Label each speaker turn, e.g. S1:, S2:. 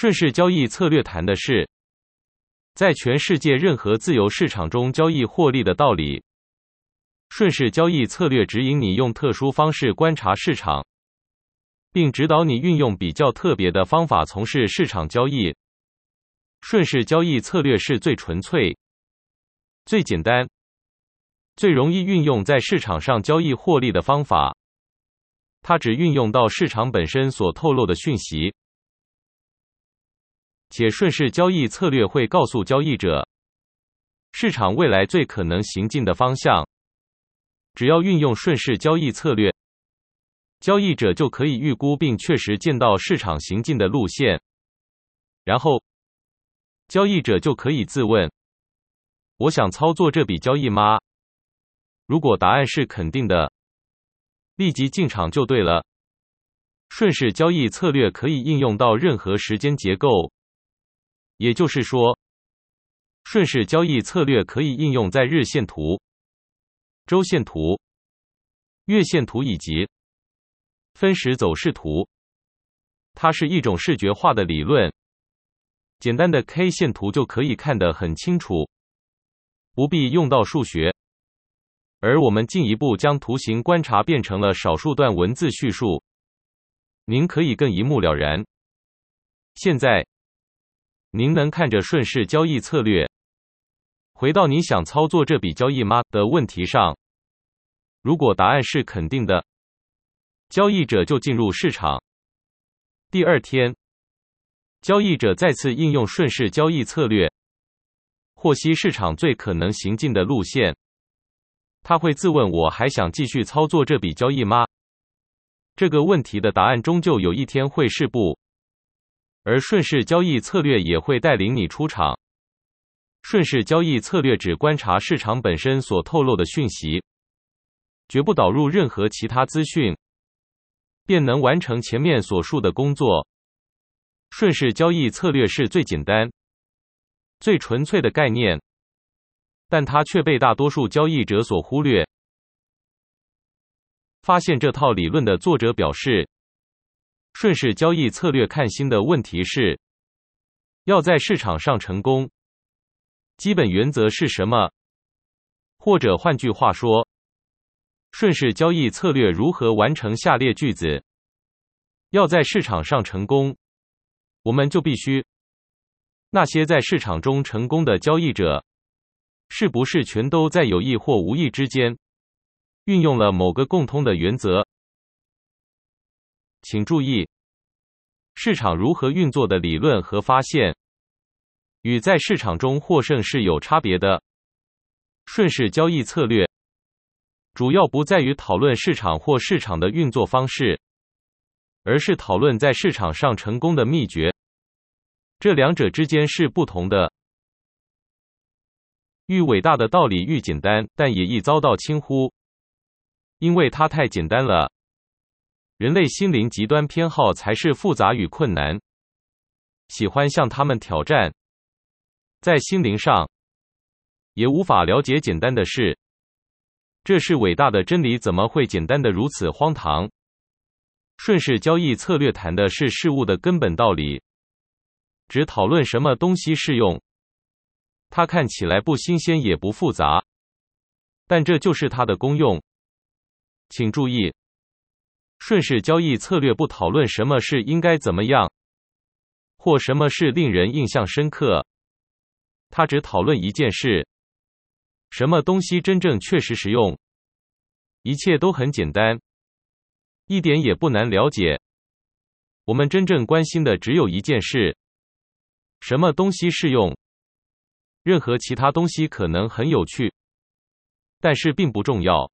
S1: 顺势交易策略谈的是，在全世界任何自由市场中交易获利的道理。顺势交易策略指引你用特殊方式观察市场，并指导你运用比较特别的方法从事市场交易。顺势交易策略是最纯粹、最简单、最容易运用在市场上交易获利的方法。它只运用到市场本身所透露的讯息，且顺势交易策略会告诉交易者市场未来最可能行进的方向。只要运用顺势交易策略，交易者就可以预估并确实见到市场行进的路线，然后交易者就可以自问：我想操作这笔交易吗？如果答案是肯定的，立即进场就对了。顺势交易策略可以应用到任何时间结构，也就是说，顺势交易策略可以应用在日线图。周线图、月线图以及分时走势图，它是一种视觉化的理论。简单的 K 线图就可以看得很清楚，不必用到数学。而我们进一步将图形观察变成了少数段文字叙述，您可以更一目了然。现在，您能看着顺势交易策略。回到你想操作这笔交易吗的问题上，如果答案是肯定的，交易者就进入市场。第二天，交易者再次应用顺势交易策略，获悉市场最可能行进的路线。他会自问：我还想继续操作这笔交易吗？这个问题的答案终究有一天会是不，而顺势交易策略也会带领你出场。顺势交易策略只观察市场本身所透露的讯息，绝不导入任何其他资讯，便能完成前面所述的工作。顺势交易策略是最简单、最纯粹的概念，但它却被大多数交易者所忽略。发现这套理论的作者表示，顺势交易策略看新的问题是，要在市场上成功。基本原则是什么？或者换句话说，顺势交易策略如何完成下列句子？要在市场上成功，我们就必须那些在市场中成功的交易者，是不是全都在有意或无意之间运用了某个共通的原则？请注意，市场如何运作的理论和发现。与在市场中获胜是有差别的。顺势交易策略主要不在于讨论市场或市场的运作方式，而是讨论在市场上成功的秘诀。这两者之间是不同的。愈伟大的道理愈简单，但也易遭到轻忽，因为它太简单了。人类心灵极端偏好才是复杂与困难，喜欢向他们挑战。在心灵上，也无法了解简单的事。这是伟大的真理，怎么会简单的如此荒唐？顺势交易策略谈的是事物的根本道理，只讨论什么东西适用。它看起来不新鲜也不复杂，但这就是它的功用。请注意，顺势交易策略不讨论什么是应该怎么样，或什么是令人印象深刻。他只讨论一件事：什么东西真正确实实用？一切都很简单，一点也不难了解。我们真正关心的只有一件事：什么东西适用？任何其他东西可能很有趣，但是并不重要。